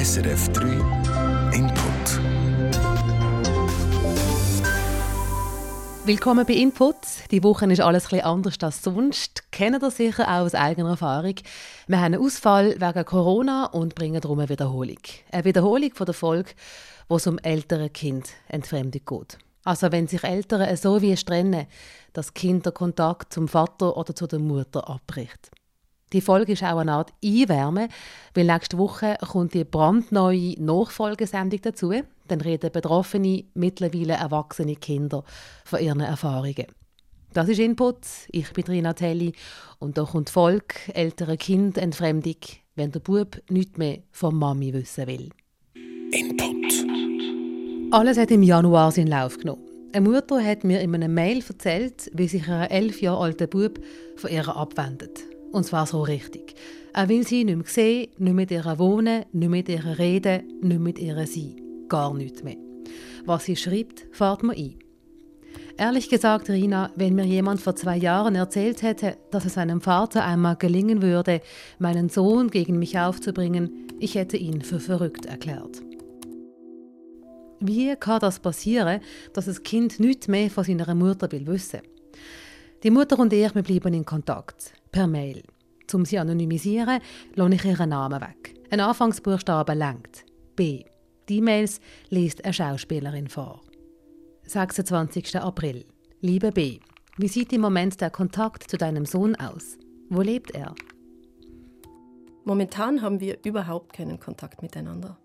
SRF 3 Input. Willkommen bei Input. Die Woche ist alles etwas anders als sonst. Kennen ihr sicher auch aus eigener Erfahrung. Wir haben einen Ausfall wegen Corona und bringen darum eine Wiederholung. Eine Wiederholung von der Folge, wo es um ältere Kind Entfremdung geht. Also wenn sich Eltern so wie trennen, dass Kind den Kontakt zum Vater oder zu der Mutter abbricht. Die Folge ist auch eine Art Einwärme, weil nächste Woche kommt die brandneue Nachfolgesendung dazu. Dann reden betroffene, mittlerweile erwachsene Kinder von ihren Erfahrungen. Das ist Input. Ich bin Rina Telli und da kommt Volk, ältere Kind, Entfremdung, wenn der Bub nichts mehr von Mami wissen will. Input. Alles hat im Januar seinen Lauf genommen. Eine Mutter hat mir in einem Mail erzählt, wie sich ein elf Jahre alter Bub von ihr abwendet. Und zwar so richtig. Er will sie nicht mehr sehen, nicht mit ihr wohnen, nicht mit ihr reden, nicht mit ihr sein. Gar nichts mehr. Was sie schreibt, fährt man ein. Ehrlich gesagt, Rina, wenn mir jemand vor zwei Jahren erzählt hätte, dass es seinem Vater einmal gelingen würde, meinen Sohn gegen mich aufzubringen, ich hätte ihn für verrückt erklärt. Wie kann das passieren, dass das Kind nichts mehr von seiner Mutter will wissen? Die Mutter und ich wir bleiben in Kontakt per Mail. Um sie anonymisieren, lasse ich ihren Namen weg. Ein Anfangsbuchstabe lenkt. B. Die E-Mails liest eine Schauspielerin vor. 26. April. Liebe B. Wie sieht im Moment der Kontakt zu deinem Sohn aus? Wo lebt er? Momentan haben wir überhaupt keinen Kontakt miteinander.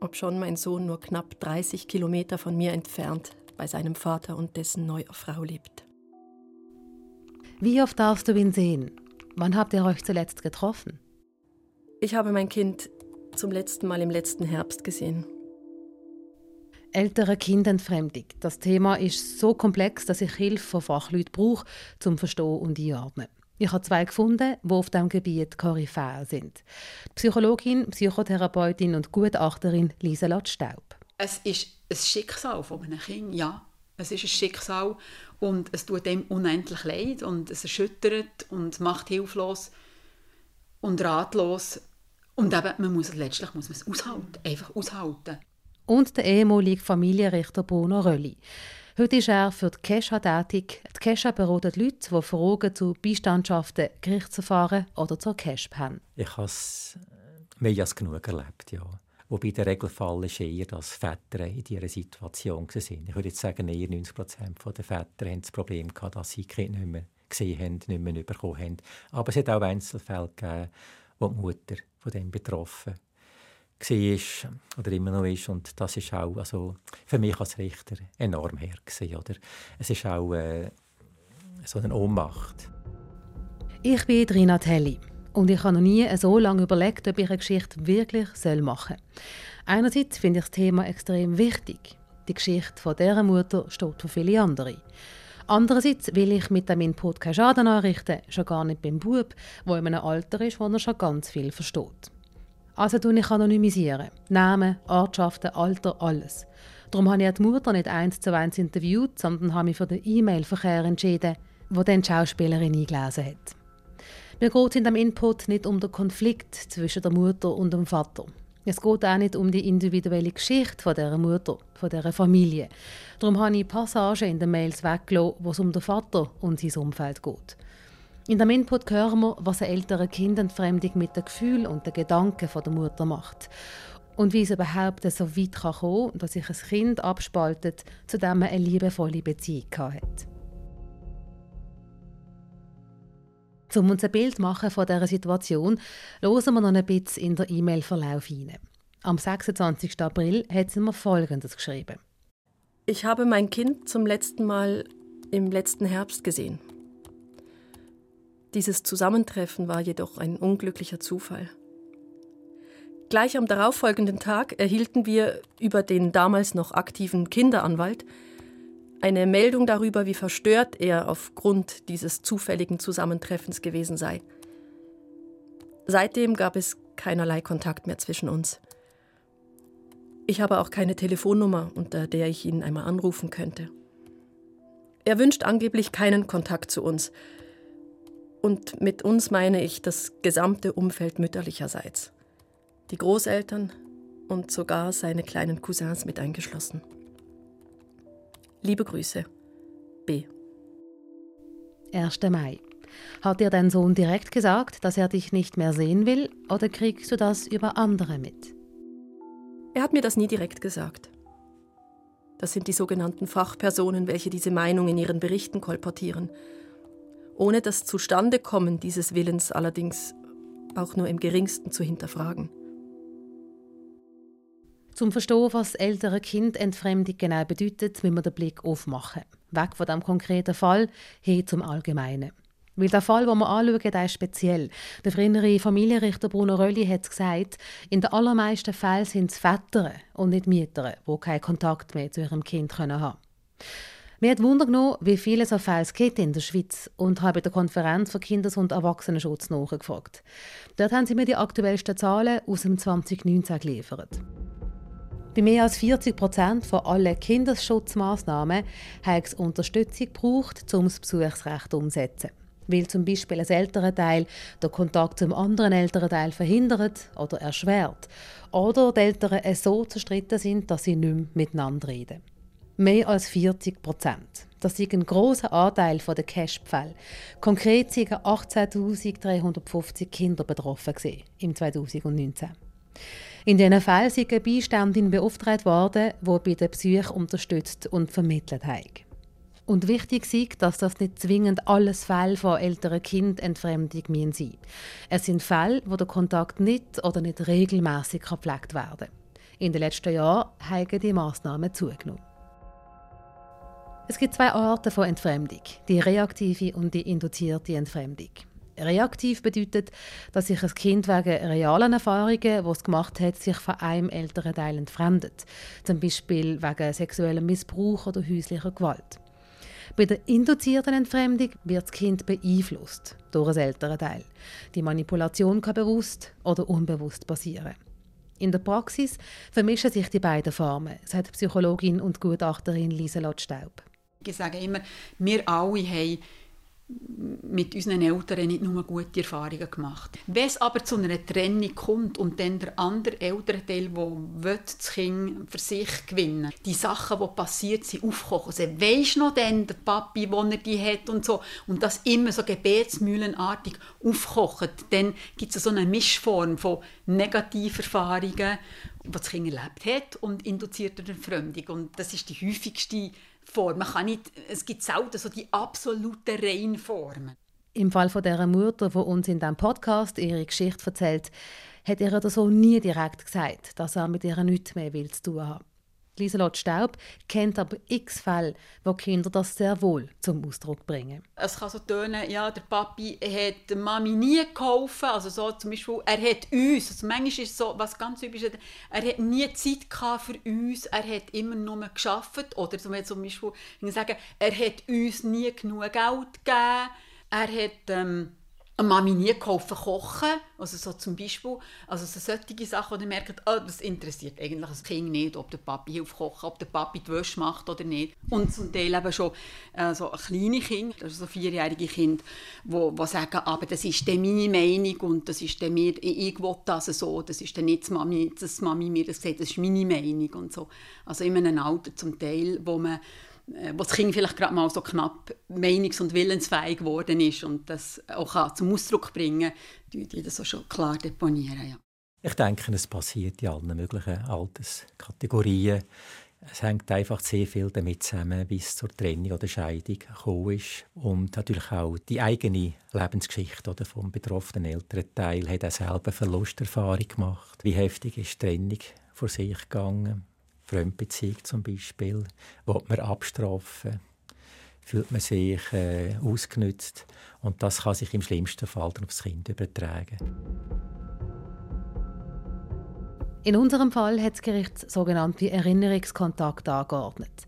Obschon mein Sohn nur knapp 30 Kilometer von mir entfernt bei seinem Vater und dessen neuer Frau lebt. Wie oft darfst du ihn sehen? Wann habt ihr euch zuletzt getroffen? Ich habe mein Kind zum letzten Mal im letzten Herbst gesehen. Ältere Kindentfremdung. Das Thema ist so komplex, dass ich Hilfe von Fachleuten brauche, zum Verstehen und einordnen. Ich habe zwei gefunden, die auf diesem Gebiet Koryphäe sind. Die Psychologin, Psychotherapeutin und Gutachterin Lieselot Staub. Es ist ein Schicksal von einem Kind, ja. Es ist ein Schicksal und es tut dem unendlich leid und es erschüttert und macht hilflos und ratlos. Und eben, man muss letztlich muss man es aushalten, einfach aushalten. Und der ehemalige Familienrichter Bruno Rölli. Heute ist er für die Kesha tätig. Die Kesha berät Leute, die Fragen zu Beistandschaften, Gerichtsverfahren oder zur Kesp haben. Ich habe es mehr als genug erlebt, ja. Wobei der Regelfall ist eher, dass Väter in dieser Situation waren. Ich würde jetzt sagen, eher 90 Prozent der Väter haben das Problem gehabt, dass sie die Kinder nicht mehr gesehen haben, nicht mehr bekommen haben. Aber es hat auch Einzelfälle gegeben, wo die Mutter von dem betroffen war oder immer noch ist. Und das ist auch also für mich als Richter enorm her. Gewesen, oder? Es ist auch äh, so eine Ohnmacht. Ich bin Rina Telli und ich habe noch nie so lange überlegt, ob ich eine Geschichte wirklich machen soll. Einerseits finde ich das Thema extrem wichtig. Die Geschichte von dieser Mutter steht für viele andere. Andererseits will ich mit dem Input keinen Schaden anrichten, schon gar nicht beim Bub, der in einem Alter ist, wo er schon ganz viel versteht. Also tue ich anonymisieren. Namen, Ortschaften, Alter, alles. Darum habe ich die Mutter nicht eins zu eins interviewt, sondern habe mich für den E-Mail-Verkehr entschieden, wo dann die Schauspielerin eingelesen hat. Mir geht in diesem Input nicht um den Konflikt zwischen der Mutter und dem Vater. Es geht auch nicht um die individuelle Geschichte von dieser Mutter, von dieser Familie. Darum habe ich Passagen in den Mails weggelassen, wo es um den Vater und sein Umfeld geht. In dem Input hören wir, was eine ältere Kindentfremdung mit den Gefühlen und den Gedanken der Mutter macht. Und wie es überhaupt so weit kommen kann, dass sich ein Kind abspaltet, zu dem man eine liebevolle Beziehung hat. Um uns ein Bild machen von dieser Situation, hören wir noch ein bisschen in den E-Mail-Verlauf hinein. Am 26. April hat sie mir Folgendes geschrieben. Ich habe mein Kind zum letzten Mal im letzten Herbst gesehen. Dieses Zusammentreffen war jedoch ein unglücklicher Zufall. Gleich am darauffolgenden Tag erhielten wir über den damals noch aktiven Kinderanwalt eine Meldung darüber, wie verstört er aufgrund dieses zufälligen Zusammentreffens gewesen sei. Seitdem gab es keinerlei Kontakt mehr zwischen uns. Ich habe auch keine Telefonnummer, unter der ich ihn einmal anrufen könnte. Er wünscht angeblich keinen Kontakt zu uns. Und mit uns meine ich das gesamte Umfeld mütterlicherseits. die Großeltern und sogar seine kleinen Cousins mit eingeschlossen. Liebe Grüße, B. 1. Mai. Hat dir dein Sohn direkt gesagt, dass er dich nicht mehr sehen will, oder kriegst du das über andere mit? Er hat mir das nie direkt gesagt. Das sind die sogenannten Fachpersonen, welche diese Meinung in ihren Berichten kolportieren. Ohne das Zustandekommen dieses Willens allerdings auch nur im geringsten zu hinterfragen. Zum Verstehen, was ältere Kind Entfremdung genau bedeutet, müssen wir den Blick aufmachen. Weg von dem konkreten Fall hin zum Allgemeinen. Weil der Fall, den wir anschauen, der ist speziell. Der frühere Familienrichter Bruno Rölli hat gesagt, in den allermeisten Fällen sind es Väter und nicht Mütter, die keinen Kontakt mehr zu ihrem Kind haben können. Mir hat Wunder genommen, wie viele so Fälle es gibt in der Schweiz und habe bei der Konferenz für Kinders- und Erwachsenenschutz nachgefragt. Dort haben sie mir die aktuellsten Zahlen aus dem 2019 geliefert. Bei mehr als 40 Prozent von allen Kinderschutzmaßnahmen hat es Unterstützung gebraucht, um das Besuchsrecht umzusetzen weil zum Beispiel ein älterer Teil den Kontakt zum anderen älteren Teil verhindert oder erschwert oder die Eltern so zerstritten sind, dass sie nicht mehr miteinander reden. Mehr als 40 Prozent. Das ist ein großer Anteil der Cash-Fälle. Konkret waren 18.350 Kinder betroffen im 2019. In diesen Fällen sind eine Beiständin beauftragt worden, die bei den Besuchen unterstützt und vermittelt hat. Und wichtig ist, dass das nicht zwingend alles Fälle von älteren Kindentfremdung sein müssen. Es sind Fälle, wo der Kontakt nicht oder nicht regelmäßig gepflegt werden kann. In den letzten Jahren haben die Massnahmen zugenommen. Es gibt zwei Arten von Entfremdung, die reaktive und die induzierte Entfremdung. Reaktiv bedeutet, dass sich ein Kind wegen realen Erfahrungen, die es gemacht hat, sich von einem älteren Teil entfremdet. Zum Beispiel wegen sexuellem Missbrauch oder häuslicher Gewalt. Bei der induzierten Entfremdung wird das Kind beeinflusst durch ein ältere Teil. Die Manipulation kann bewusst oder unbewusst passieren. In der Praxis vermischen sich die beiden Formen, sagt Psychologin und Gutachterin Lieselot Staub. Ich sage immer, wir alle haben mit unseren Eltern nicht nur gute Erfahrungen gemacht. Wenn es aber zu einer Trennung kommt und dann der andere Elternteil, der das Kind für sich gewinnen die Sachen, die passiert sind, aufkochen. Also, weisst noch denn, der Papi, wo er die hat und so, und das immer so gebetsmühlenartig aufkocht, dann gibt es so eine Mischform von Negativerfahrungen, die das Kind erlebt hat und induzierter Fremdung. Und das ist die häufigste Form. Man kann nicht, es gibt selten so die absoluten Reinformen. Im Fall von dieser Mutter, die uns in diesem Podcast ihre Geschichte erzählt, hat ihr das so nie direkt gesagt, dass er mit ihr nichts mehr will zu tun hat. Lieselot Staub kennt aber x Fälle, wo Kinder das sehr wohl zum Ausdruck bringen. Es kann so tönen, ja, der Papi hat der Mami nie geholfen, also so zum Beispiel, er hat uns, also manchmal ist es so, was ganz typisch ist, er hat nie Zeit für uns, er hat immer nur geschafft. Oder zum Beispiel, sagen, er hat uns nie genug Geld gegeben, er hat ähm, nie geholfen kochen, also so zum Beispiel, also so solche Sachen, ihr merkt, oh, das interessiert eigentlich das Kind nicht, ob der Papi hilft kochen, ob der Papi die Wäsche macht oder nicht. Und zum Teil eben schon äh, so kleine Kinder, also so vierjährige Kinder, wo, wo sagen, aber das ist dann meine Meinung und das ist dann mir, ich will das so, das ist dann nicht das Mami, das Mami mir das sagt, das ist meine Meinung und so. Also in einem Alter zum Teil, wo man wo das Kind vielleicht gerade mal so knapp meinungs- und willensfähig geworden ist und das auch zum Ausdruck bringen kann, die das auch schon klar deponieren. Ja. Ich denke, es passiert in allen möglichen Alterskategorien. Es hängt einfach sehr viel damit zusammen, wie es zur Trennung oder Scheidung gekommen ist. Und natürlich auch die eigene Lebensgeschichte oder vom betroffenen Elternteil hat auch selber Verlusterfahrung gemacht. Wie heftig ist die Trennung vor sich gegangen? Fremdbeziehung zum Beispiel, will man abstrafen, fühlt man sich äh, ausgenützt und das kann sich im schlimmsten Fall dann aufs Kind übertragen. In unserem Fall hat das Gericht sogenannte Erinnerungskontakt angeordnet.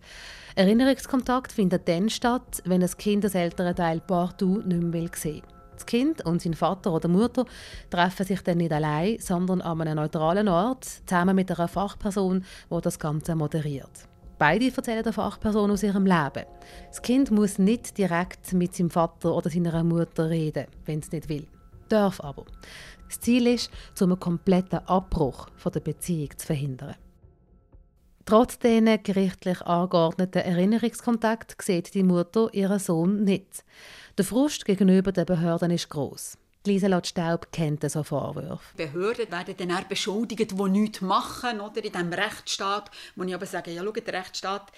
Erinnerungskontakt findet dann statt, wenn das Kind das ältere Teil partout nicht mehr sehen will. Das Kind und sein Vater oder Mutter treffen sich dann nicht allein, sondern an einem neutralen Ort, zusammen mit einer Fachperson, die das Ganze moderiert. Beide erzählen der Fachperson aus ihrem Leben. Das Kind muss nicht direkt mit seinem Vater oder seiner Mutter reden, wenn es nicht will. darf aber. Das Ziel ist, zum einen kompletten Abbruch von der Beziehung zu verhindern. Trotz diesen gerichtlich angeordneten Erinnerungskontakt sieht die Mutter ihren Sohn nicht. Der Frust gegenüber den Behörden ist groß. Lieselot Staub kennt so Vorwürfe. Behörden werden dann beschuldigt, die nichts machen oder in diesem Rechtsstaat, wo ich aber sage, ja, schau, der Rechtsstaat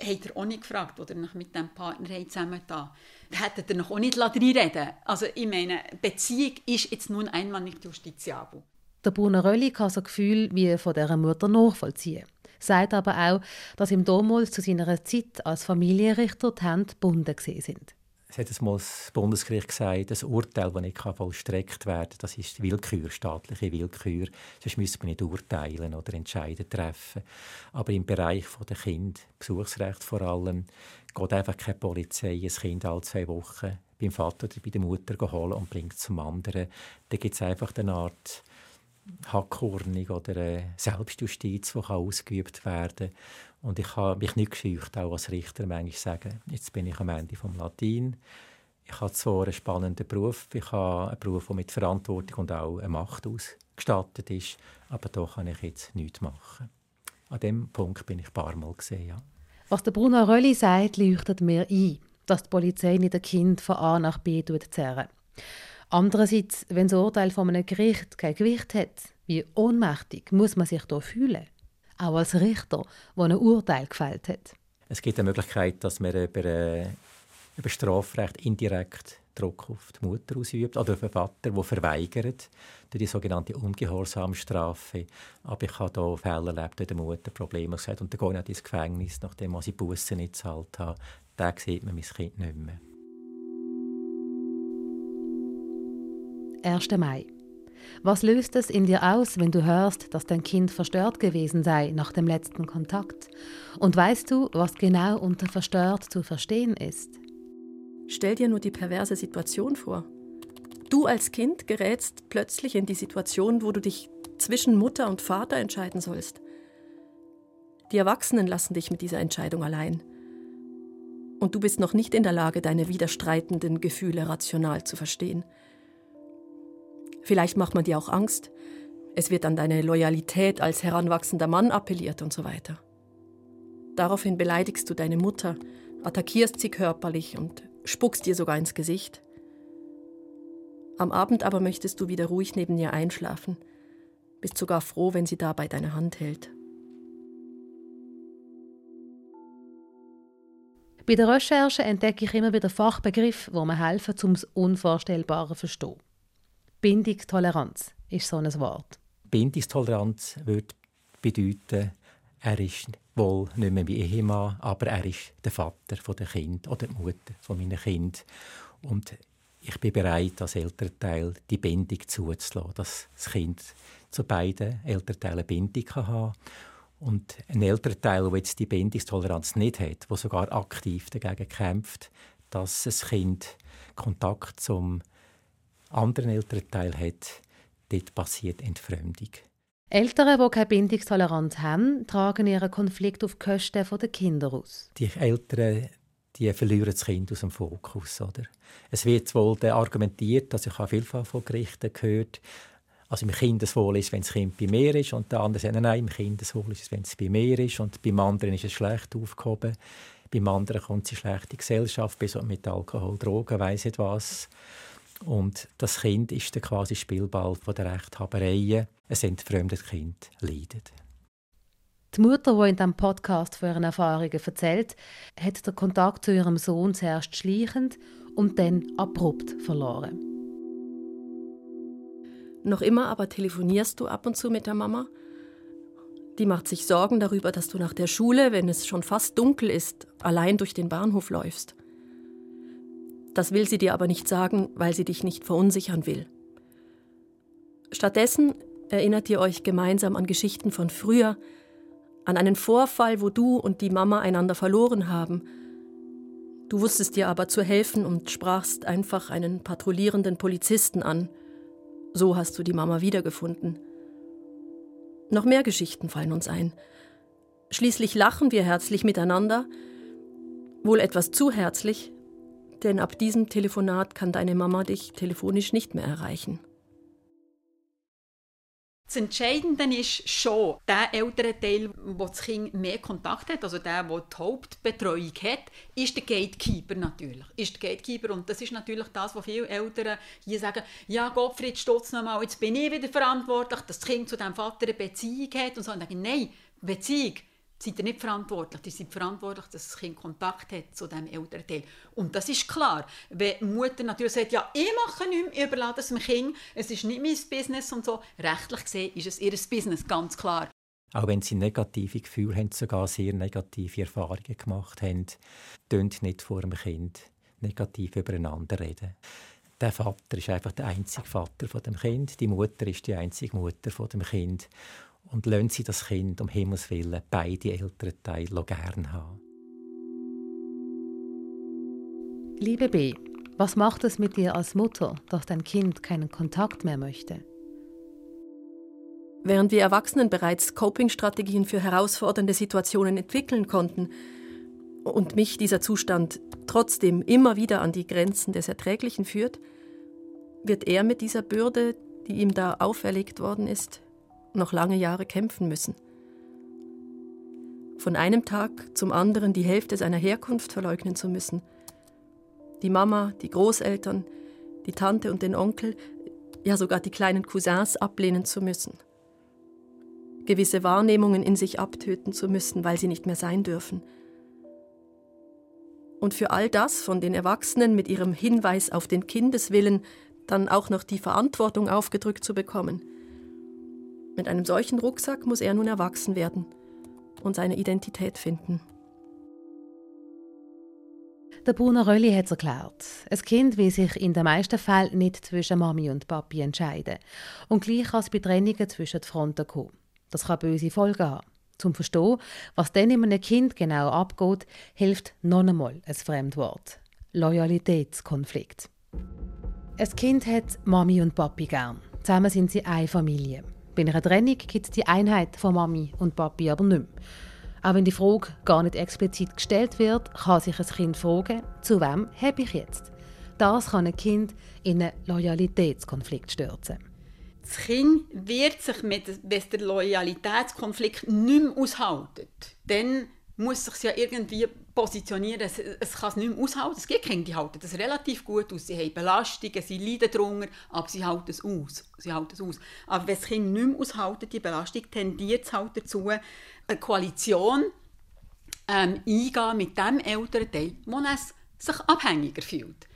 hat er auch nicht gefragt, oder noch mit dem Partner zusammen da. Hätte er noch auch nicht reinreden Also ich meine, Beziehung ist jetzt nun einmal nicht justiziabel. Der Bruno Rölli kann so Gefühl wie von dieser Mutter nachvollziehen. Sagt aber auch, dass ihm damals zu seiner Zeit als Familienrichter die Hände gebunden sind. Es hat einmal das Bundesgericht gesagt, das Urteil, das nicht vollstreckt werden kann, das ist Willkür, staatliche Willkür. Sonst müsste man nicht urteilen oder Entscheidungen treffen. Aber im Bereich der Kind, Besuchsrecht vor allem, geht einfach keine Polizei ein Kind alle zwei Wochen beim Vater oder bei der Mutter holen und bringt es zum anderen. Da gibt es einfach eine Art Hackordnung oder eine Selbstjustiz, die ausgeübt werden kann. Und ich habe mich nicht gescheucht, auch als Richter manchmal sagen, jetzt bin ich am Ende vom Latin. Ich habe zwar einen spannenden Beruf, ich habe einen Beruf, der mit Verantwortung und auch eine Macht ausgestattet ist, aber da kann ich jetzt nichts machen. An dem Punkt bin ich ein paar Mal gesehen, ja. Was der Bruno Rölli sagt, leuchtet mir ein, dass die Polizei nicht ein Kind von A nach B zerren. Andererseits, wenn das Urteil von einem Gericht kein Gewicht hat, wie ohnmächtig muss man sich da fühlen? Auch als Richter, der ein Urteil gefällt hat. Es gibt eine Möglichkeit, dass man über, äh, über Strafrecht indirekt Druck auf die Mutter ausübt oder auf den Vater, der verweigert, durch die sogenannte Ungehorsamstrafe. Aber ich habe hier Fälle erlebt, wo die Mutter Probleme hat und dann gehe ich ins Gefängnis, nachdem ich Bussen nicht gezahlt habe. Da sieht man mein Kind nicht mehr. 1. Mai. Was löst es in dir aus, wenn du hörst, dass dein Kind verstört gewesen sei nach dem letzten Kontakt? Und weißt du, was genau unter verstört zu verstehen ist? Stell dir nur die perverse Situation vor. Du als Kind gerätst plötzlich in die Situation, wo du dich zwischen Mutter und Vater entscheiden sollst. Die Erwachsenen lassen dich mit dieser Entscheidung allein. Und du bist noch nicht in der Lage, deine widerstreitenden Gefühle rational zu verstehen. Vielleicht macht man dir auch Angst. Es wird an deine Loyalität als heranwachsender Mann appelliert und so weiter. Daraufhin beleidigst du deine Mutter, attackierst sie körperlich und spuckst ihr sogar ins Gesicht. Am Abend aber möchtest du wieder ruhig neben ihr einschlafen, bist sogar froh, wenn sie dabei deine Hand hält. Bei der Recherche entdecke ich immer wieder Fachbegriffe, die mir helfen, um das Unvorstellbare zu verstehen. Bindungstoleranz ist so ein Wort. Bindungstoleranz würde bedeuten, er ist wohl nicht mehr mein Ehemann, aber er ist der Vater der Kind oder die Mutter von meinen Kind. Und ich bin bereit, als Elternteil die Bindung zuzulassen, dass das Kind zu beiden Elternteilen Bindung kann und ein Elternteil, der jetzt die Bindungstoleranz nicht hat, der sogar aktiv dagegen kämpft, dass das Kind Kontakt zum anderen Elternteil hat, dort passiert Entfremdung. Eltern, die keine Bindungstoleranz haben, tragen ihren Konflikt auf die Kosten der Kinder aus. Die Eltern die verlieren das Kind aus dem Fokus. Oder? Es wird wohl argumentiert, dass ich habe vielfach von Gerichten gehört, also im Kindeswohl ist, wenn das Kind bei mir ist und der andere sagt, nein, im Kindeswohl ist es, wenn es bei mir ist und beim anderen ist es schlecht aufgehoben. Beim anderen kommt sie schlechte Gesellschaft, bis mit Alkohol, Drogen, weiss nicht was. Und das Kind ist dann quasi Spielball von der Rechthaberei. Ein entfremdetes Kind leidet. Die Mutter, die in diesem Podcast von ihren Erfahrungen erzählt, hat den Kontakt zu ihrem Sohn zuerst schleichend und dann abrupt verloren. Noch immer aber telefonierst du ab und zu mit der Mama? Die macht sich Sorgen darüber, dass du nach der Schule, wenn es schon fast dunkel ist, allein durch den Bahnhof läufst. Das will sie dir aber nicht sagen, weil sie dich nicht verunsichern will. Stattdessen erinnert ihr euch gemeinsam an Geschichten von früher, an einen Vorfall, wo du und die Mama einander verloren haben. Du wusstest dir aber zu helfen und sprachst einfach einen patrouillierenden Polizisten an. So hast du die Mama wiedergefunden. Noch mehr Geschichten fallen uns ein. Schließlich lachen wir herzlich miteinander, wohl etwas zu herzlich, Denn ab diesem Telefonat kann deine Mama dich telefonisch nicht mehr erreichen. Das Entscheidende ist schon, der ältere Teil, wo das Kind mehr Kontakt hat, also der, der die Hauptbetreuung hat, ist der Gatekeeper natürlich. Ist der Gatekeeper und das ist natürlich das, was viele Eltern hier sagen, ja Gottfried, stutz nochmal, jetzt bin ich wieder verantwortlich, dass das Kind zu diesem Vater eine Beziehung hat und so. Und sagen, nein, Beziehung, seid ihr nicht verantwortlich. Ihr seid verantwortlich, dass das Kind Kontakt hat zu diesem älteren Teil. Und das ist klar. Wenn die Mutter natürlich sagt, ja, ich mache nichts, ich überlasse es dem Kind, es ist nicht mein Business und so, rechtlich gesehen ist es ihr Business, ganz klar. Auch wenn sie negative Gefühle haben, sogar sehr negative Erfahrungen gemacht haben, tönt nicht vor dem Kind negativ übereinander reden. Der Vater ist einfach der einzige Vater von dem Kind, die Mutter ist die einzige Mutter von dem Kind und lassen sie das Kind um Himmels Willen beide älteren Teile gerne haben. Liebe B, was macht es mit dir als Mutter, dass dein Kind keinen Kontakt mehr möchte? Während wir Erwachsenen bereits Coping-Strategien für herausfordernde Situationen entwickeln konnten und mich dieser Zustand trotzdem immer wieder an die Grenzen des Erträglichen führt, wird er mit dieser Bürde, die ihm da auferlegt worden ist, noch lange Jahre kämpfen müssen. Von einem Tag zum anderen die Hälfte seiner Herkunft verleugnen zu müssen. Die Mama, die Großeltern, die Tante und den Onkel, ja sogar die kleinen Cousins ablehnen zu müssen. Gewisse Wahrnehmungen in sich abtöten zu müssen, weil sie nicht mehr sein dürfen. Und für all das von den Erwachsenen mit ihrem Hinweis auf den Kindeswillen dann auch noch die Verantwortung aufgedrückt zu bekommen – mit einem solchen Rucksack muss er nun erwachsen werden und seine Identität finden. Der Bruno Rölli hat es erklärt. Ein Kind will sich in den meisten Fällen nicht zwischen Mami und Papi entscheiden. Und gleich kann es bei Trennungen zwischen den Fronten kommen. Das kann böse Folgen haben. Zum Verstehen, was dann in einem Kind genau abgeht, hilft noch einmal ein Fremdwort. Loyalitätskonflikt. Ein Kind hat Mami und Papi gern. Zusammen sind sie eine Familie. Bei einer Trennung gibt es die Einheit von Mami und Papi aber nicht mehr. Auch wenn die Frage gar nicht explizit gestellt wird, kann sich ein Kind fragen, zu wem habe ich jetzt? Das kann ein Kind in einen Loyalitätskonflikt stürzen. Das Kind wird sich, mit, wenn der Loyalitätskonflikt nicht mehr aushalten, dann muss sich ja irgendwie positionieren. Es, es kann es nicht mehr aushalten. Es gibt Kinder, die halten das relativ gut aus. Sie haben Belastungen, sie leiden darunter, aber sie halten es aus. Sie halten es aus. Aber wenn das Kind nicht mehr aushält, die Belastung, tendiert es halt dazu, eine Koalition ähm, eingehen mit dem älteren Teil, wo es sich abhängiger fühlt.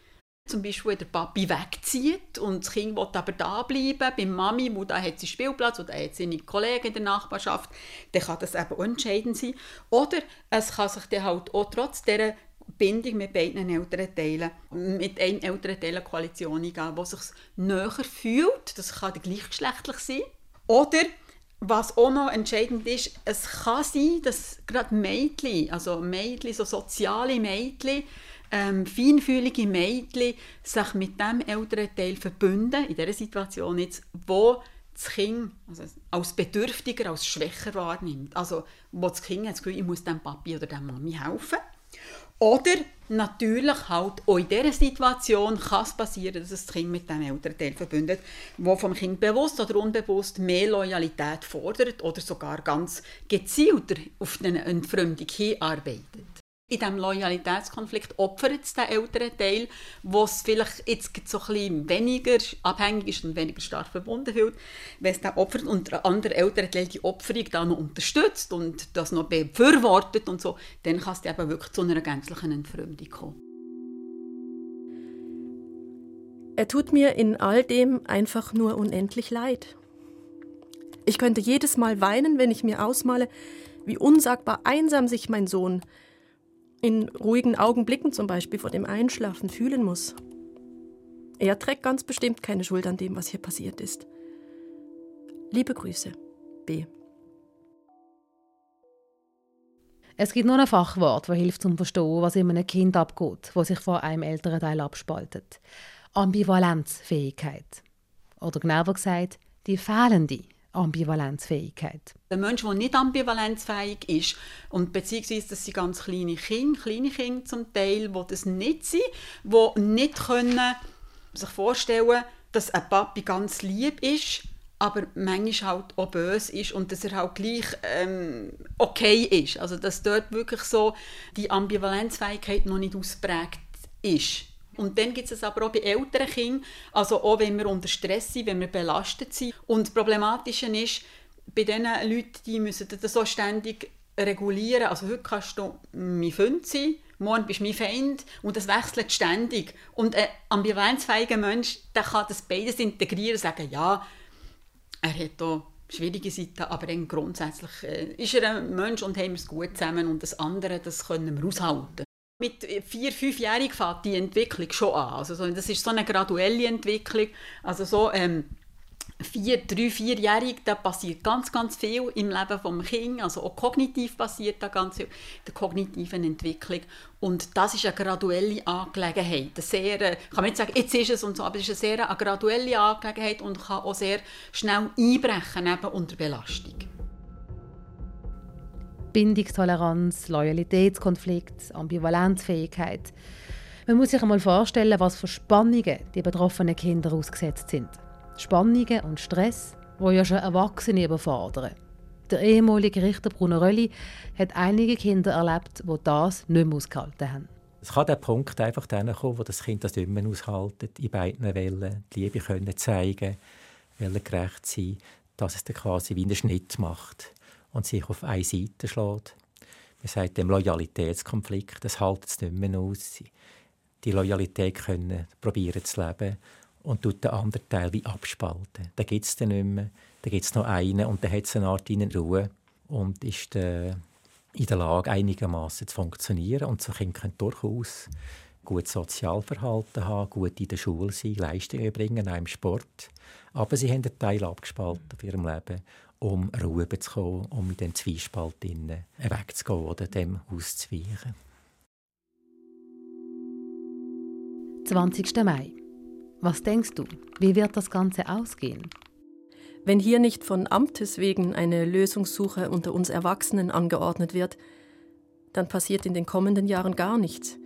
Zum Beispiel, der Papi wegzieht und das Kind will aber da bleiben, bei Mami, wo da hat sie Spielplatz oder hat seine Kollegen in der Nachbarschaft, dann kann das eben entscheidend sein. Oder es kann sich dann halt auch trotz dieser Bindung mit beiden älteren Teilen, mit einem älteren Teil eine Koalition eingehen, die sich näher fühlt. Das kann gleichgeschlechtlich sein. Oder was auch noch entscheidend ist, es kann sein, dass gerade Mädchen, also Mädchen, so soziale Mädchen, ähm, feinfühlige Mädchen sich mit dem älteren Teil verbünden, in dieser Situation jetzt, wo das Kind also als bedürftiger, als schwächer wahrnimmt. Also wo das Kind hat das Gefühl, ich muss dem Papi oder der Mami helfen. Oder natürlich halt auch in dieser Situation kann es passieren, dass das Kind mit dem älteren Teil verbündet, wo vom Kind bewusst oder unbewusst mehr Loyalität fordert oder sogar ganz gezielter auf eine Entfremdung hinarbeitet in diesem Loyalitätskonflikt opfert es den älteren Teil, wo es vielleicht jetzt so ein bisschen weniger abhängig ist und weniger stark verbunden fühlt. Wenn es den opfert und der andere ältere Teil die Opferung dann noch unterstützt und das noch befürwortet und so, dann kann es eben wirklich zu einer gänzlichen Entfremdung kommen. Er tut mir in all dem einfach nur unendlich leid. Ich könnte jedes Mal weinen, wenn ich mir ausmale, wie unsagbar einsam sich mein Sohn in ruhigen Augenblicken zum Beispiel vor dem Einschlafen fühlen muss. Er trägt ganz bestimmt keine Schuld an dem, was hier passiert ist. Liebe Grüße, B. Es gibt noch ein Fachwort, das hilft zum Verstehen, was in einem Kind abgeht, wo sich vor einem älteren Teil abspaltet. Ambivalenzfähigkeit. Oder genauer gesagt, die fehlende Ambivalenzfähigkeit. Der Mensch, der nicht ambivalenzfähig ist, und beziehungsweise das sind ganz kleine Kinder, kleine Kinder zum Teil, die das nicht sind, die nicht können sich vorstellen dass ein Papi ganz lieb ist, aber manchmal halt auch böse ist und dass er halt gleich ähm, okay ist. Also dass dort wirklich so die Ambivalenzfähigkeit noch nicht ausprägt ist. Und dann gibt es aber auch bei älteren Kindern, also auch wenn wir unter Stress sind, wenn wir belastet sind. Und das Problematische ist, bei diesen Leuten, die müssen das so ständig regulieren. Also heute kannst du mein Freund sein, morgen bist du mein Feind und das wechselt ständig. Und ein ambivalenzfähiger Mensch, der kann das beides integrieren und sagen, ja, er hat hier schwierige Seiten, aber grundsätzlich äh, ist er ein Mensch und haben wir es gut zusammen und das andere, das können wir aushalten mit vier, fünfjährig fängt die Entwicklung schon an. Also so, das ist so eine graduelle Entwicklung. Also so ähm, vier, drei, vierjährig, da passiert ganz, ganz viel im Leben des Kindes. Also auch kognitiv passiert da ganz viel, der kognitiven Entwicklung. Und das ist eine graduelle Angelegenheit. Eine sehr, äh, kann man nicht sagen, jetzt ist es und so, aber es ist eine sehr eine graduelle Angelegenheit und kann auch sehr schnell einbrechen eben unter Belastung. Bindungstoleranz, Loyalitätskonflikt, Ambivalenzfähigkeit. Man muss sich einmal vorstellen, was für Spannungen die betroffenen Kinder ausgesetzt sind. Spannungen und Stress, wo ja schon Erwachsene überfordern. Der ehemalige Richter Bruno Rölli hat einige Kinder erlebt, die das nicht mehr ausgehalten haben. Es kann der Punkt einfach dann kommen, wo das Kind das nicht mehr aushaltet, in beiden Wellen die Liebe können zeigen, Wellen gerecht sein, dass es dann quasi wie einen Schnitt macht und sich auf eine Seite schlägt. Man sagt dem Loyalitätskonflikt, das hält es nicht mehr aus. Die Loyalität können probieren zu leben und tut den anderen Teil wie abspalten. Da gibt es dann nicht mehr. Da gibt es noch einen und dann hat es eine Art in Ruhe und ist äh, in der Lage, einigermaßen zu funktionieren. Und so Kinder können durchaus gut Sozialverhalten haben, gut in der Schule sein, Leistungen bringen, auch im Sport. Aber sie haben einen Teil abgespalten auf ihrem Leben um Ruhe zu kommen, um in dem Zwiespalt wegzugehen oder dem auszuweichen. 20. Mai. Was denkst du, wie wird das Ganze ausgehen? Wenn hier nicht von Amtes wegen eine Lösungssuche unter uns Erwachsenen angeordnet wird, dann passiert in den kommenden Jahren gar nichts.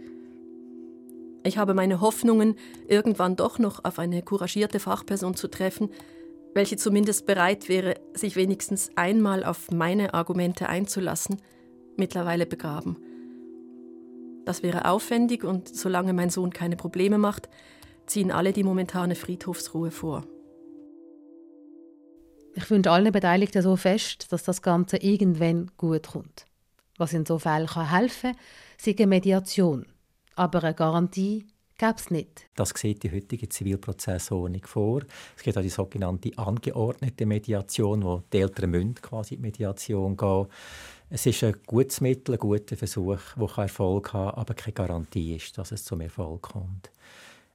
Ich habe meine Hoffnungen, irgendwann doch noch auf eine couragierte Fachperson zu treffen, welche zumindest bereit wäre, sich wenigstens einmal auf meine Argumente einzulassen, mittlerweile begraben. Das wäre aufwendig und solange mein Sohn keine Probleme macht, ziehen alle die momentane Friedhofsruhe vor. Ich wünsche allen Beteiligten so fest, dass das Ganze irgendwann gut kommt. Was in so Fällen helfen kann, ist eine Mediation. Aber eine Garantie gäbe es nicht. Das sieht die heutige Zivilprozessordnung vor. Es gibt auch die sogenannte angeordnete Mediation, wo die Eltern müssen quasi in die Mediation gehen es ist ein gutes Mittel, ein guter Versuch, der Erfolg kann, aber keine Garantie ist, dass es zum Erfolg kommt.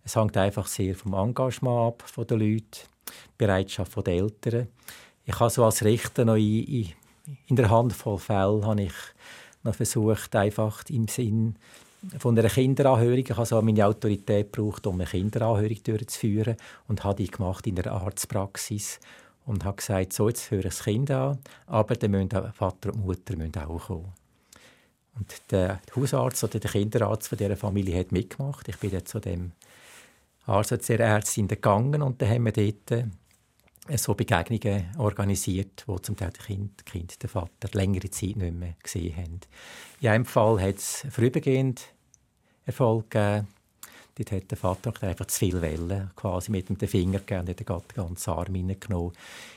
Es hängt einfach sehr vom Engagement ab der Leute, Bereitschaft der Eltern. Ich habe so als Richter noch in, in der Handvoll Fälle habe ich noch versucht, einfach im Sinn von einer Kinderanhörung. Ich habe also meine Autorität gebraucht, um eine Kinderanhörung durchzuführen und habe die gemacht in der Arztpraxis und habe gesagt, so jetzt höre ich das Kind an, aber dann müssen auch Vater und Mutter müssen auch kommen. Und der Hausarzt oder der Kinderarzt von dieser Familie hat mitgemacht. Ich bin dann zu dem Arzt, der Ärztin gegangen und dann haben wir dort äh, so Begegnungen organisiert, wo zum Teil das Kind, kind den Vater längere Zeit nicht mehr gesehen haben. In einem Fall hat es vorübergehend Erfolg gegeben. Dort hat der Vater einfach zu viel Wellen quasi mit dem Finger gegeben und hat den ganzen Arm hineingenommen.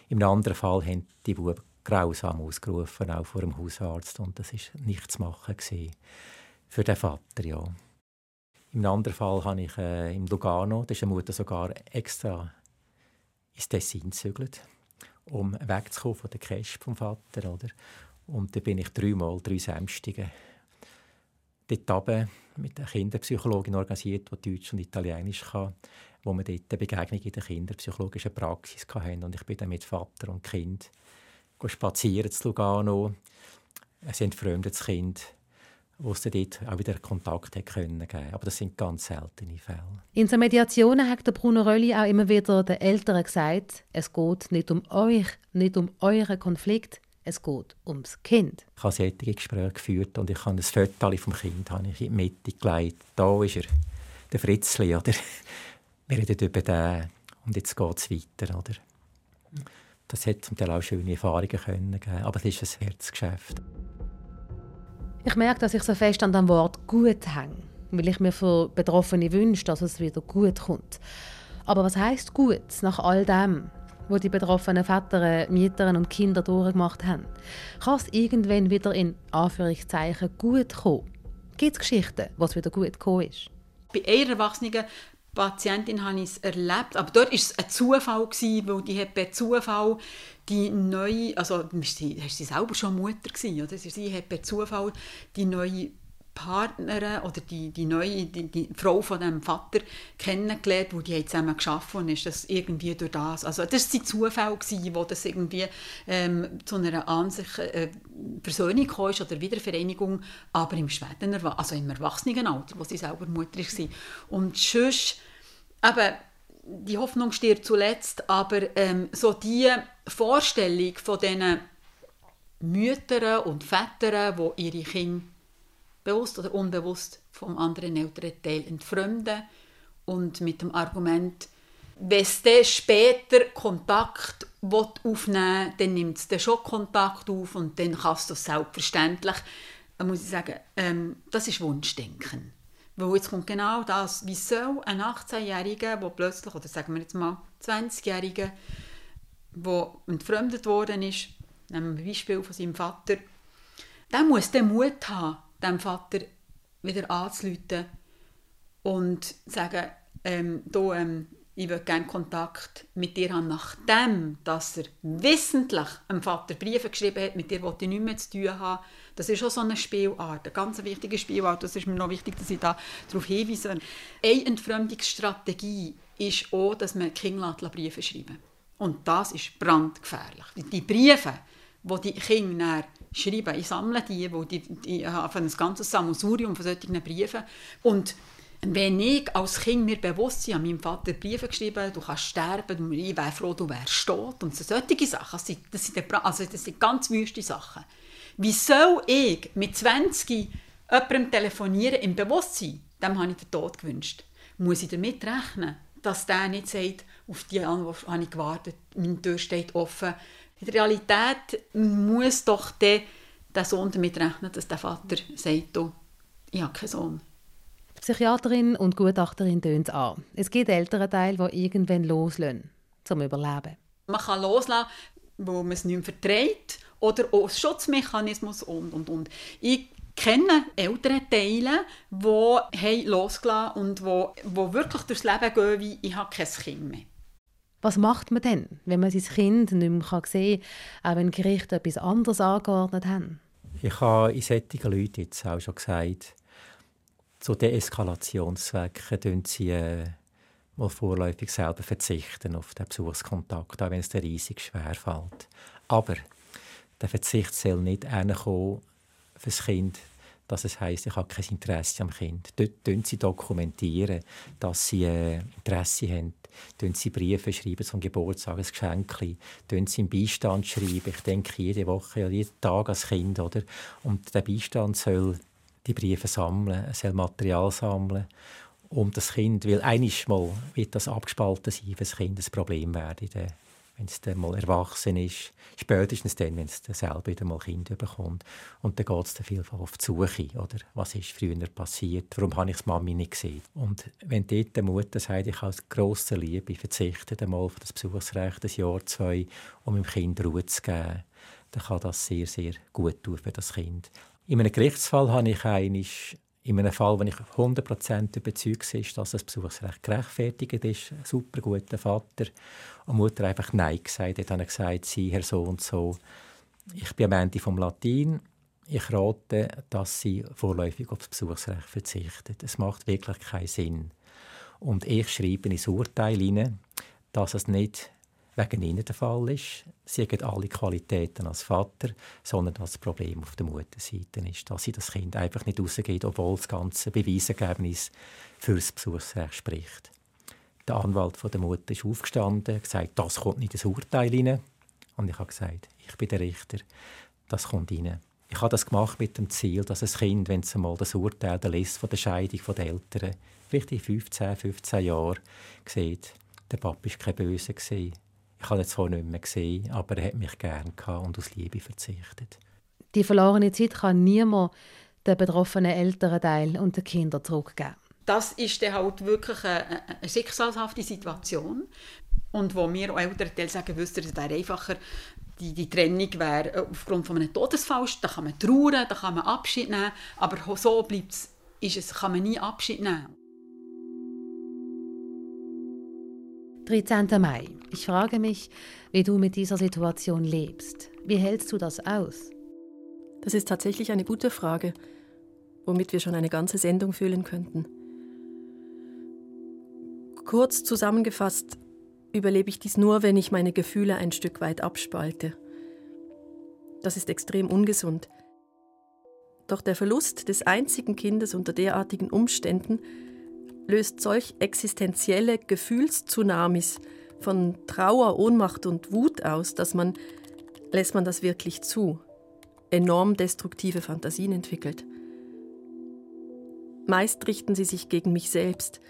Im anderen Fall haben die Buben grausam ausgerufen, auch vor dem Hausarzt. Und das war nichts zu machen für den Vater. Ja. Im anderen Fall habe ich äh, im Lugano, da ist eine Mutter sogar extra ins Tessin gezügelt, um wegzukommen von der Cash vom Vater. Oder? Und da bin ich dreimal, drei Samstige dort runter, mit einer Kinderpsychologin organisiert, die Deutsch und Italienisch kann, wo wir dort eine Begegnung in der kinderpsychologischen Praxis hatten. Und ich bin dann mit Vater und Kind spazieren zu Lugano. Ein entfremdetes Kind, wo es dort auch wieder Kontakt können Aber das sind ganz seltene Fälle. In den Mediationen hat Bruno Rölli auch immer wieder den Eltern gesagt, es geht nicht um euch, nicht um euren Konflikt, es geht ums Kind. Ich habe solche Gespräche geführt und ich habe ein Foto vom Kind habe ich in die Mitte gelegt. Da ist er, der Fritzli. Oder? Wir reden über den und jetzt geht es weiter. Oder? Das hat zum Teil auch schöne Erfahrungen können geben, aber es ist ein Herzgeschäft. Ich merke, dass ich so fest an dem Wort «gut» hänge, weil ich mir für Betroffene wünsche, dass es wieder gut kommt. Aber was heißt gut nach all dem, wo die betroffenen Väter, Mieter und Kinder durchgemacht haben? Kann es irgendwann wieder in Anführungszeichen gut kommen? Gibt es Geschichten, was wieder gut gekommen ist? Bei einer Erwachsenen Patientin habe ich es erlebt, aber dort war es ein Zufall, weil die hat per Zufall die neue, also sie, sie selber schon Mutter gewesen, oder? Sie hat per Zufall die neue Partnerin oder die, die neue die, die Frau von dem Vater kennengelernt, wo die haben zusammen geschaffen und ist das irgendwie durch das, also das war Zufall gewesen, wo das irgendwie ähm, zu einer Ansicht äh, Versöhnung kam oder Wiedervereinigung, aber im späten, also im Erwachsenenalter, wo sie selber Mutter war. Und sonst eben, die Hoffnung stirbt zuletzt, aber ähm, so die Vorstellung von diesen Müttern und Vätern, die ihre Kinder bewusst oder unbewusst vom anderen älteren Teil entfremden und mit dem Argument, wenn es dann später Kontakt aufnehmen will, dann nimmt es schon Kontakt auf und dann kannst du es selbstverständlich, dann muss ich sagen, ähm, das ist Wunschdenken. Weil jetzt kommt genau das, wie soll ein 18-Jähriger, der plötzlich, oder sagen wir jetzt mal 20-Jähriger, der entfremdet worden ist, nehmen wir ein Beispiel von seinem Vater, der muss den Mut haben, dem Vater wieder anzuleiten und zu sagen, ähm, du, ähm, ich würde gerne Kontakt mit dir haben, nachdem dass er wissentlich dem Vater Briefe geschrieben hat, mit dir wollte ich nichts mehr zu tun haben. Das ist auch so eine Spielart, eine ganz wichtige Spielart. Das ist mir noch wichtig, dass ich da darauf hinweise. Eine Entfremdungsstrategie ist auch, dass man Kinder Briefe schreiben Und das ist brandgefährlich. Die Briefe, die die Kinder schreiben, ich sammle die, wo die, ich habe ein ganzes Sammelsurium von solchen Briefen. Und wenn ich als Kind mir bewusst bin, an meinem Vater Briefe geschrieben, du kannst sterben, ich wäre froh, du wärst tot. Und solche Sachen, das sind, das sind, also das sind ganz wüste Sachen. Wie soll ich mit 20 jemandem telefonieren im Bewusstsein, dem habe ich den Tod gewünscht. Muss ich damit rechnen, dass der nicht sagt, auf die Antwort habe ich gewartet, meine Tür steht offen. In der Realität muss doch der, der Sohn damit rechnen, dass der Vater sagt, ich habe keinen Sohn. Psychiaterin und Gutachterin tönt an. Es gibt ältere Teile, die irgendwann loslösen, zum Überleben. Man kann loslassen, wo man es nicht mehr verträgt oder auch Schutzmechanismus und, und, und. Ich kenne ältere Teile, die losgelassen und wo, wo wirklich durchs Leben gehen, wie ich habe kein Kind mehr. Was macht man denn, wenn man sein Kind nicht mehr sehen kann, auch wenn Gerichte etwas anderes angeordnet haben? Ich habe in solchen Leuten jetzt auch schon gesagt, zu Deeskalationszwecken tun sie äh, mal vorläufig selber verzichten auf den Besuchskontakt, auch wenn es riesig schwer fällt. Aber der Verzicht soll nicht für das Kind, dass es heisst, ich habe kein Interesse am Kind. Dort sie dokumentieren, dass sie äh, Interesse haben. Tun sie Briefe schreiben zum Geburtstag, ein Geschenk. Tun sie im Beistand schreiben. Ich denke jede Woche jeden Tag als Kind. Oder? Und der Beistand soll die Briefe sammeln, soll Material sammeln um das Kind, weil einiges Mal wird das abgespalten sein, wenn das Kind ein Problem werden wenn es dann mal erwachsen ist, spätestens dann, wenn es dann selber wieder mal Kinder bekommt. Und dann geht es dann vielfach auf die Suche, oder? Was ist früher passiert? Warum habe ich das Mami nicht gesehen? Und wenn dort die Mutter sagt, ich aus grosser Liebe verzichte einmal auf das Besuchsrecht ein Jahr, zwei, um dem Kind Ruhe zu geben, dann kann das sehr, sehr gut tun für das Kind. In einem Gerichtsfall habe ich einisch in einem Fall, wenn ich 100% überzeugt bin, dass das Besuchsrecht gerechtfertigt ist, ein super guter Vater, und Mutter einfach Nein gesagt hat, hat gesagt, sie, Herr so und so, ich bin am Ende vom Latin, ich rate, dass sie vorläufig auf das Besuchsrecht verzichtet. Es macht wirklich keinen Sinn. Und ich schreibe ins Urteil hinein, dass es nicht wegen ihnen der Fall ist. Sie haben alle Qualitäten als Vater, sondern das Problem auf der Mutterseite ist, dass sie das Kind einfach nicht rausgeht, obwohl das ganze Beweisergebnis für das Besuchsrecht spricht. Der Anwalt der Mutter ist aufgestanden und gesagt, das kommt nicht ins Urteil rein. Und ich habe gesagt, ich bin der Richter, das kommt rein. Ich habe das gemacht mit dem Ziel, dass ein Kind, wenn es einmal das Urteil liest von der Scheidung der Eltern, vielleicht in 15, 15 Jahren, sieht, der Papa war kein Böse. Ich habe ihn zwar nicht mehr gesehen, aber er hat mich gern und aus Liebe verzichtet. Die verlorene Zeit kann niemand den betroffenen Elternteil und den Kindern zurückgeben. Das ist dann halt wirklich eine, eine schicksalshafte Situation. Und wo wir Eltern sagen, wisst ihr, es wäre einfacher, die, die Trennung wäre aufgrund von einem Todesfall, da kann man trauern, da kann man Abschied nehmen, aber so bleibt es, ist es, kann man nie Abschied nehmen. 13. Mai. Ich frage mich, wie du mit dieser Situation lebst. Wie hältst du das aus? Das ist tatsächlich eine gute Frage, womit wir schon eine ganze Sendung füllen könnten. Kurz zusammengefasst überlebe ich dies nur, wenn ich meine Gefühle ein Stück weit abspalte. Das ist extrem ungesund. Doch der Verlust des einzigen Kindes unter derartigen Umständen löst solch existenzielle Gefühlstsunamis von Trauer, Ohnmacht und Wut aus, dass man, lässt man das wirklich zu, enorm destruktive Fantasien entwickelt. Meist richten sie sich gegen mich selbst.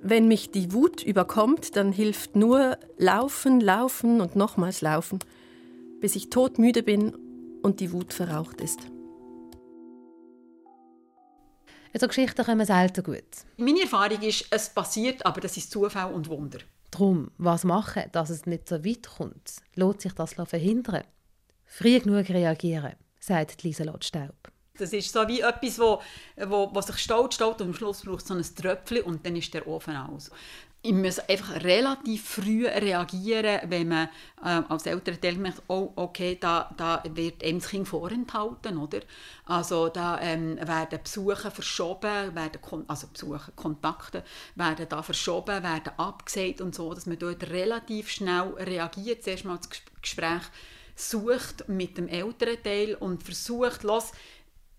Wenn mich die Wut überkommt, dann hilft nur Laufen, Laufen und nochmals Laufen, bis ich todmüde bin und die Wut verraucht ist. So Geschichten kommen selten gut. Meine Erfahrung ist, es passiert, aber das ist Zufall und Wunder. Drum, was machen, dass es nicht so weit kommt? Lohnt sich das verhindern? Früh genug reagieren, sagt Lieselot Staub. Das ist so wie etwas, wo, wo, wo sich staut, staut und am Schluss braucht es so ein Tröpfchen und dann ist der Ofen aus ich muss einfach relativ früh reagieren, wenn man äh, als Elternteil merkt, oh, okay, da, da wird eben das Kind vorenthalten, oder? Also da ähm, werden Besuche verschoben, werden also Besuche, Kontakte werden da verschoben, werden abgesagt und so, dass man dort relativ schnell reagiert, zuerst mal das Gespräch sucht mit dem Elternteil und versucht, los,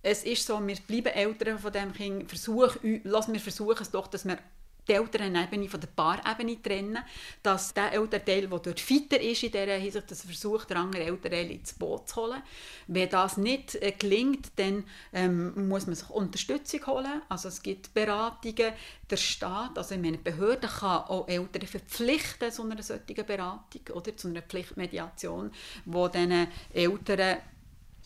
es ist so, wir bleiben Eltern von dem Kind, versuch, lass, wir versuchen es doch, dass wir die Elternebene von der Paarebene trennen, dass der Elternteil, der dort fitter ist in dieser Hinsicht, dass er versucht, den anderen Elternteil ins Boot zu holen. Wenn das nicht äh, gelingt, dann ähm, muss man sich Unterstützung holen. Also es gibt Beratungen, der Staat, also ich meine, die Behörde kann auch Eltern verpflichten zu einer solchen Beratung oder zu einer Pflichtmediation, wo diesen Eltern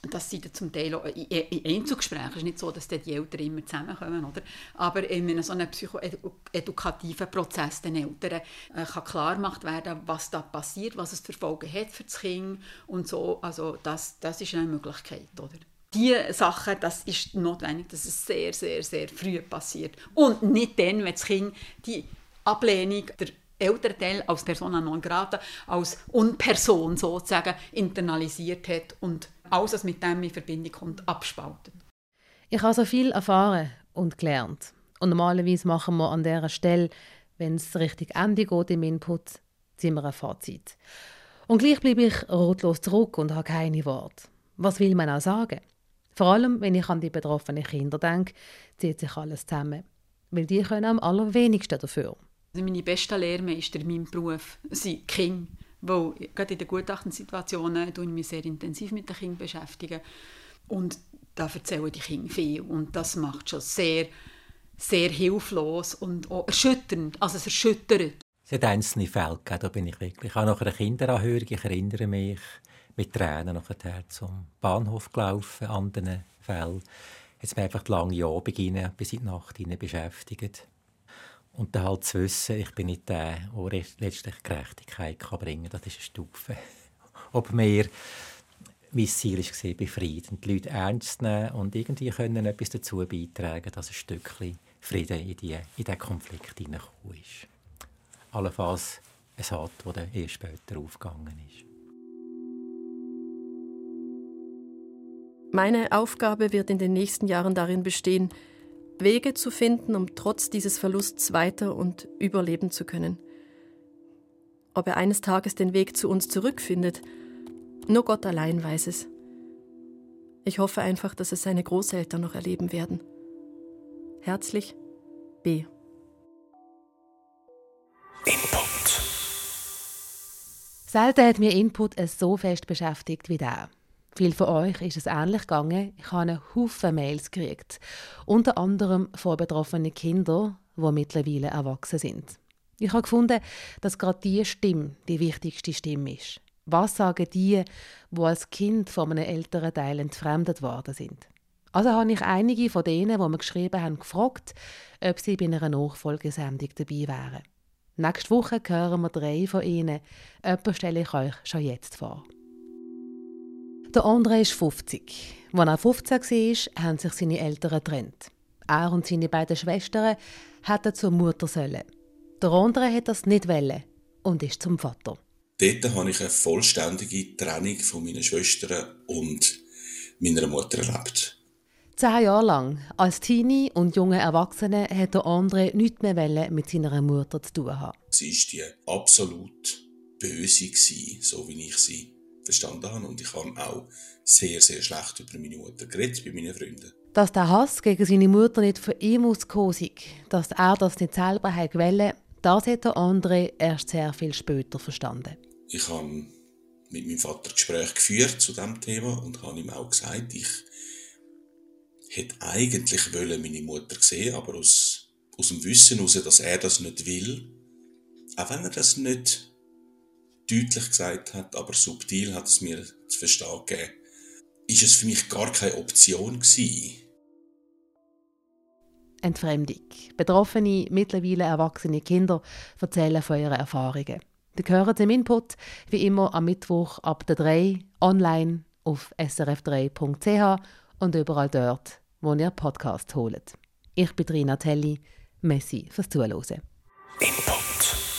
das sind zum Teil auch in Einzelgesprächen. Es ist nicht so, dass die Eltern immer zusammenkommen. Oder? Aber in so einem psychoedukativen Prozess den Eltern äh, kann klar gemacht werden, was da passiert, was es für Folgen hat für das Kind und so. Also das, das ist eine Möglichkeit. Oder? Diese Sachen, das ist notwendig, dass es sehr, sehr, sehr früh passiert. Und nicht dann, wenn das Kind die Ablehnung der Elternteil als Persona non grata, als Unperson sozusagen internalisiert hat und alles, was mit dem in Verbindung kommt, abspalten. Ich habe so viel erfahren und gelernt. Und normalerweise machen wir an dieser Stelle, wenn es richtig Ende geht im Input, ziehen wir ein Fazit. Und gleich bleibe ich rotlos zurück und habe keine Worte. Was will man auch sagen? Vor allem, wenn ich an die betroffenen Kinder denke, zieht sich alles zusammen. Weil die können am allerwenigsten dafür. Also meine beste Lehrmeister in meinem Beruf sind Kinder. Weil gerade in den Gutachtensituationen ich mich sehr intensiv mit den Kindern beschäftigen. Und da erzählen die Kinder viel. Und das macht schon sehr, sehr hilflos und auch erschütternd. Also es erschüttert. Es hat einzelne Fälle gegeben, da bin ich wirklich. Ich habe nach einer Kinderanhörung, ich erinnere mich, mit Tränen nachher zum Bahnhof gelaufen, anderen Fällen. Jetzt mir einfach die lange Abend bis in die Nacht beschäftigt. Und dann halt zu wissen, ich bin nicht der, der letztlich Gerechtigkeit kann bringen kann, das ist eine Stufe. Ob mir mein Ziel war, befrieden, die Leute ernst zu nehmen und irgendwie können etwas dazu beitragen, dass ein Stückchen Frieden in, die, in diesen Konflikt hineingekommen ist. Allenfalls ein Hat, dann erst später aufgegangen ist. Meine Aufgabe wird in den nächsten Jahren darin bestehen, Wege zu finden, um trotz dieses Verlusts weiter und überleben zu können. Ob er eines Tages den Weg zu uns zurückfindet, nur Gott allein weiß es. Ich hoffe einfach, dass es seine Großeltern noch erleben werden. Herzlich, B. Input. Selten hat mir Input so fest beschäftigt wie der. Viel von euch ist es ähnlich gegangen. Ich habe einen Haufen Mails gekriegt. Unter anderem von betroffenen Kindern, die mittlerweile erwachsen sind. Ich habe gefunden, dass gerade diese Stimme die wichtigste Stimme ist. Was sagen die, die als Kind von einem älteren Teil entfremdet worden sind? Also habe ich einige von denen, die mir geschrieben haben, gefragt, ob sie bei einer Nachfolgesendung dabei wären. Nächste Woche hören wir drei von ihnen. Jemanden stelle ich euch schon jetzt vor. Der André ist 50. Als er 15 war, haben sich seine Eltern getrennt. Er und seine beiden Schwestern hätten zur Mutter sollen. Der André hat das nicht wollen und ist zum Vater. Dort habe ich eine vollständige Trennung von meinen Schwestern und meiner Mutter erlebt. Zehn Jahre lang, als Teenie und junger Erwachsene, hat der André nichts mehr mit seiner Mutter zu tun haben. Sie war die absolut böse, so wie ich sie verstanden habe. Und ich habe auch sehr, sehr schlecht über meine Mutter geredet bei meinen Freunden. Dass der Hass gegen seine Mutter nicht von ihm ausgekommen sei, dass er das nicht selber wollte, das hat der André erst sehr viel später verstanden. Ich habe mit meinem Vater Gespräche geführt zu diesem Thema und habe ihm auch gesagt, ich hätte eigentlich wollen meine Mutter sehen, aber aus, aus dem Wissen heraus, dass er das nicht will, auch wenn er das nicht deutlich gesagt hat, aber subtil hat es mir zu verstehen gegeben, ist es für mich gar keine Option gewesen. Entfremdung. Betroffene, mittlerweile erwachsene Kinder erzählen von ihren Erfahrungen. Die gehören im Input, wie immer am Mittwoch ab der 3 online auf srf3.ch und überall dort, wo ihr Podcast holt. Ich bin Rina Telli. Messi fürs Zuhören. Input.